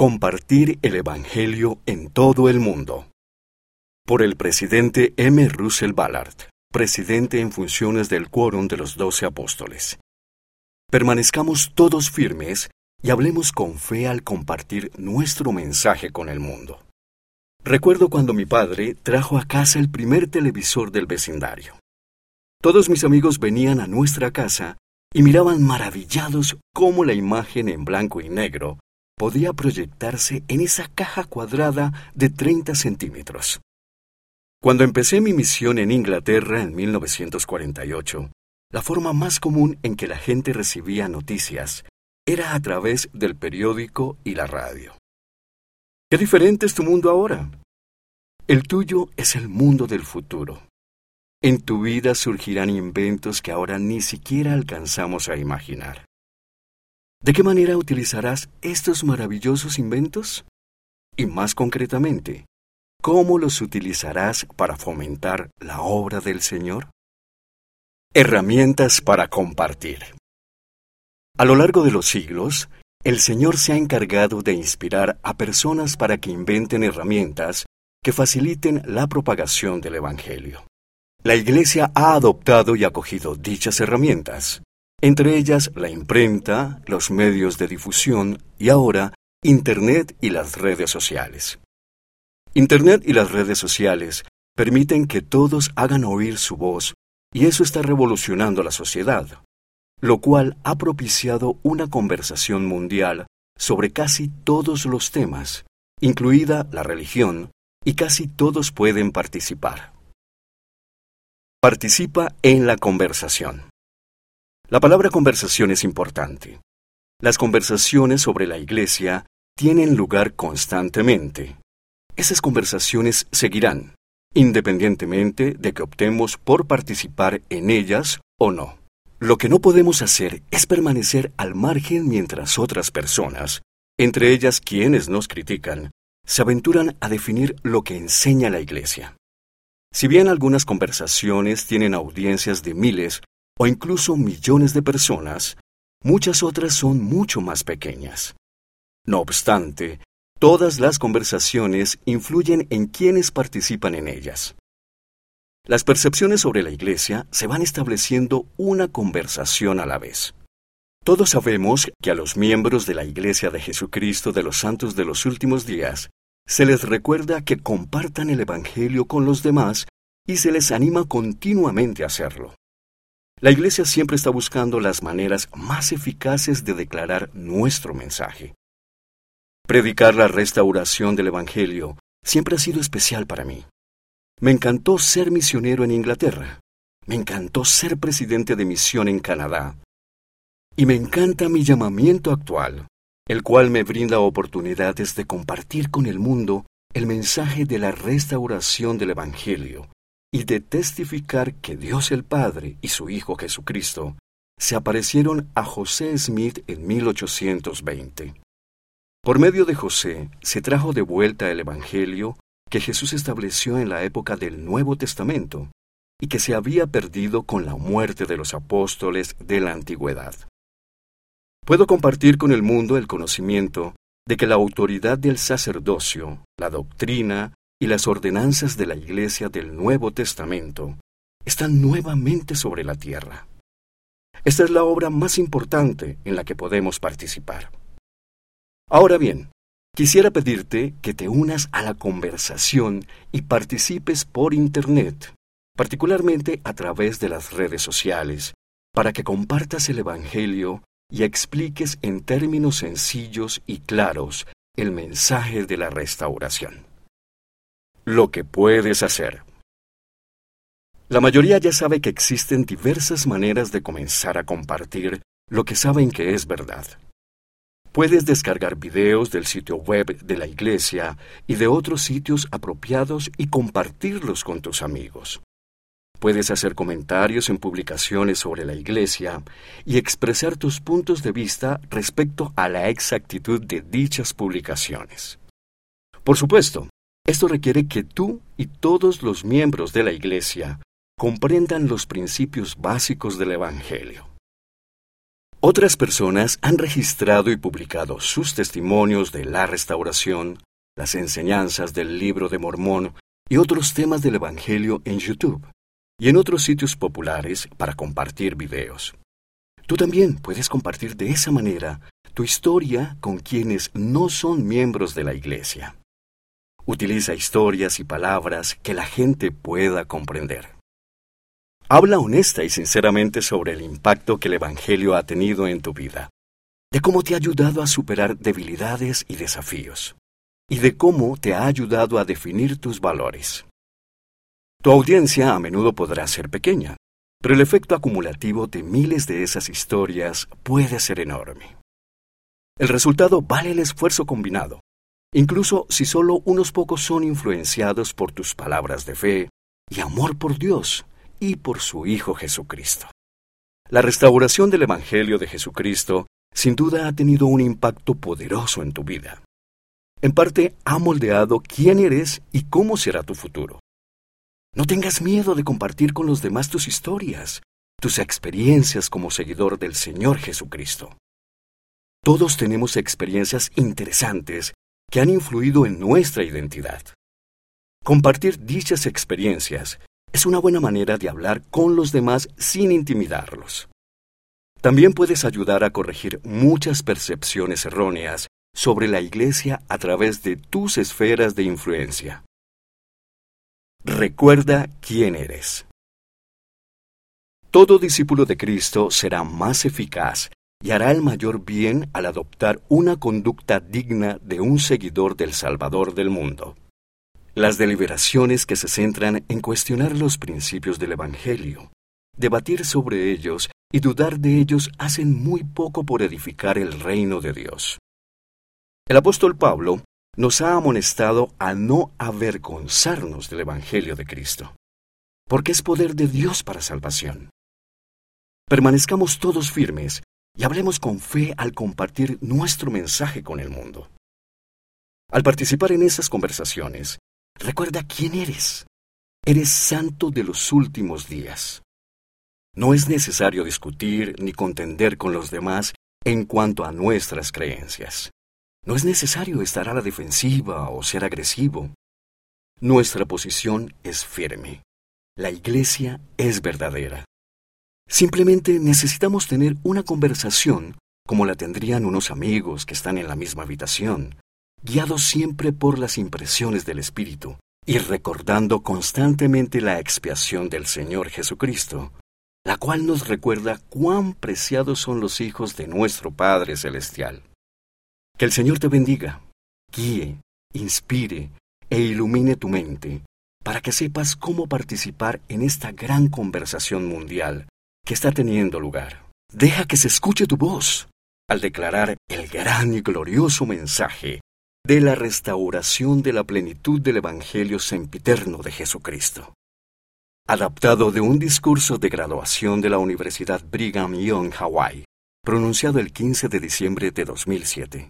Compartir el Evangelio en todo el mundo. Por el presidente M. Russell Ballard, presidente en funciones del Quórum de los Doce Apóstoles. Permanezcamos todos firmes y hablemos con fe al compartir nuestro mensaje con el mundo. Recuerdo cuando mi padre trajo a casa el primer televisor del vecindario. Todos mis amigos venían a nuestra casa y miraban maravillados cómo la imagen en blanco y negro podía proyectarse en esa caja cuadrada de 30 centímetros. Cuando empecé mi misión en Inglaterra en 1948, la forma más común en que la gente recibía noticias era a través del periódico y la radio. Qué diferente es tu mundo ahora. El tuyo es el mundo del futuro. En tu vida surgirán inventos que ahora ni siquiera alcanzamos a imaginar. ¿De qué manera utilizarás estos maravillosos inventos? Y más concretamente, ¿cómo los utilizarás para fomentar la obra del Señor? Herramientas para compartir. A lo largo de los siglos, el Señor se ha encargado de inspirar a personas para que inventen herramientas que faciliten la propagación del Evangelio. La Iglesia ha adoptado y acogido dichas herramientas, entre ellas la imprenta, los medios de difusión y ahora Internet y las redes sociales. Internet y las redes sociales permiten que todos hagan oír su voz y eso está revolucionando la sociedad, lo cual ha propiciado una conversación mundial sobre casi todos los temas, incluida la religión, y casi todos pueden participar. Participa en la conversación. La palabra conversación es importante. Las conversaciones sobre la Iglesia tienen lugar constantemente. Esas conversaciones seguirán, independientemente de que optemos por participar en ellas o no. Lo que no podemos hacer es permanecer al margen mientras otras personas, entre ellas quienes nos critican, se aventuran a definir lo que enseña la Iglesia. Si bien algunas conversaciones tienen audiencias de miles o incluso millones de personas, muchas otras son mucho más pequeñas. No obstante, todas las conversaciones influyen en quienes participan en ellas. Las percepciones sobre la Iglesia se van estableciendo una conversación a la vez. Todos sabemos que a los miembros de la Iglesia de Jesucristo de los Santos de los Últimos Días se les recuerda que compartan el Evangelio con los demás y se les anima continuamente a hacerlo. La Iglesia siempre está buscando las maneras más eficaces de declarar nuestro mensaje. Predicar la restauración del Evangelio siempre ha sido especial para mí. Me encantó ser misionero en Inglaterra. Me encantó ser presidente de misión en Canadá. Y me encanta mi llamamiento actual, el cual me brinda oportunidades de compartir con el mundo el mensaje de la restauración del Evangelio y de testificar que Dios el Padre y su Hijo Jesucristo se aparecieron a José Smith en 1820. Por medio de José se trajo de vuelta el Evangelio que Jesús estableció en la época del Nuevo Testamento y que se había perdido con la muerte de los apóstoles de la antigüedad. Puedo compartir con el mundo el conocimiento de que la autoridad del sacerdocio, la doctrina y las ordenanzas de la Iglesia del Nuevo Testamento están nuevamente sobre la tierra. Esta es la obra más importante en la que podemos participar. Ahora bien, quisiera pedirte que te unas a la conversación y participes por Internet, particularmente a través de las redes sociales, para que compartas el Evangelio y expliques en términos sencillos y claros el mensaje de la restauración lo que puedes hacer. La mayoría ya sabe que existen diversas maneras de comenzar a compartir lo que saben que es verdad. Puedes descargar videos del sitio web de la iglesia y de otros sitios apropiados y compartirlos con tus amigos. Puedes hacer comentarios en publicaciones sobre la iglesia y expresar tus puntos de vista respecto a la exactitud de dichas publicaciones. Por supuesto, esto requiere que tú y todos los miembros de la Iglesia comprendan los principios básicos del Evangelio. Otras personas han registrado y publicado sus testimonios de la restauración, las enseñanzas del libro de Mormón y otros temas del Evangelio en YouTube y en otros sitios populares para compartir videos. Tú también puedes compartir de esa manera tu historia con quienes no son miembros de la Iglesia. Utiliza historias y palabras que la gente pueda comprender. Habla honesta y sinceramente sobre el impacto que el Evangelio ha tenido en tu vida, de cómo te ha ayudado a superar debilidades y desafíos, y de cómo te ha ayudado a definir tus valores. Tu audiencia a menudo podrá ser pequeña, pero el efecto acumulativo de miles de esas historias puede ser enorme. El resultado vale el esfuerzo combinado, incluso si solo unos pocos son influenciados por tus palabras de fe y amor por Dios y por su Hijo Jesucristo. La restauración del Evangelio de Jesucristo sin duda ha tenido un impacto poderoso en tu vida. En parte ha moldeado quién eres y cómo será tu futuro. No tengas miedo de compartir con los demás tus historias, tus experiencias como seguidor del Señor Jesucristo. Todos tenemos experiencias interesantes que han influido en nuestra identidad. Compartir dichas experiencias es una buena manera de hablar con los demás sin intimidarlos. También puedes ayudar a corregir muchas percepciones erróneas sobre la Iglesia a través de tus esferas de influencia. Recuerda quién eres. Todo discípulo de Cristo será más eficaz y hará el mayor bien al adoptar una conducta digna de un seguidor del Salvador del mundo. Las deliberaciones que se centran en cuestionar los principios del Evangelio, debatir sobre ellos y dudar de ellos hacen muy poco por edificar el reino de Dios. El apóstol Pablo nos ha amonestado a no avergonzarnos del Evangelio de Cristo, porque es poder de Dios para salvación. Permanezcamos todos firmes y hablemos con fe al compartir nuestro mensaje con el mundo. Al participar en esas conversaciones, Recuerda quién eres. Eres santo de los últimos días. No es necesario discutir ni contender con los demás en cuanto a nuestras creencias. No es necesario estar a la defensiva o ser agresivo. Nuestra posición es firme. La iglesia es verdadera. Simplemente necesitamos tener una conversación como la tendrían unos amigos que están en la misma habitación, guiados siempre por las impresiones del Espíritu y recordando constantemente la expiación del Señor Jesucristo, la cual nos recuerda cuán preciados son los hijos de nuestro Padre Celestial. Que el Señor te bendiga, guíe, inspire e ilumine tu mente para que sepas cómo participar en esta gran conversación mundial que está teniendo lugar. Deja que se escuche tu voz al declarar el gran y glorioso mensaje de la restauración de la plenitud del Evangelio sempiterno de Jesucristo. Adaptado de un discurso de graduación de la Universidad Brigham Young, Hawaii, pronunciado el 15 de diciembre de 2007.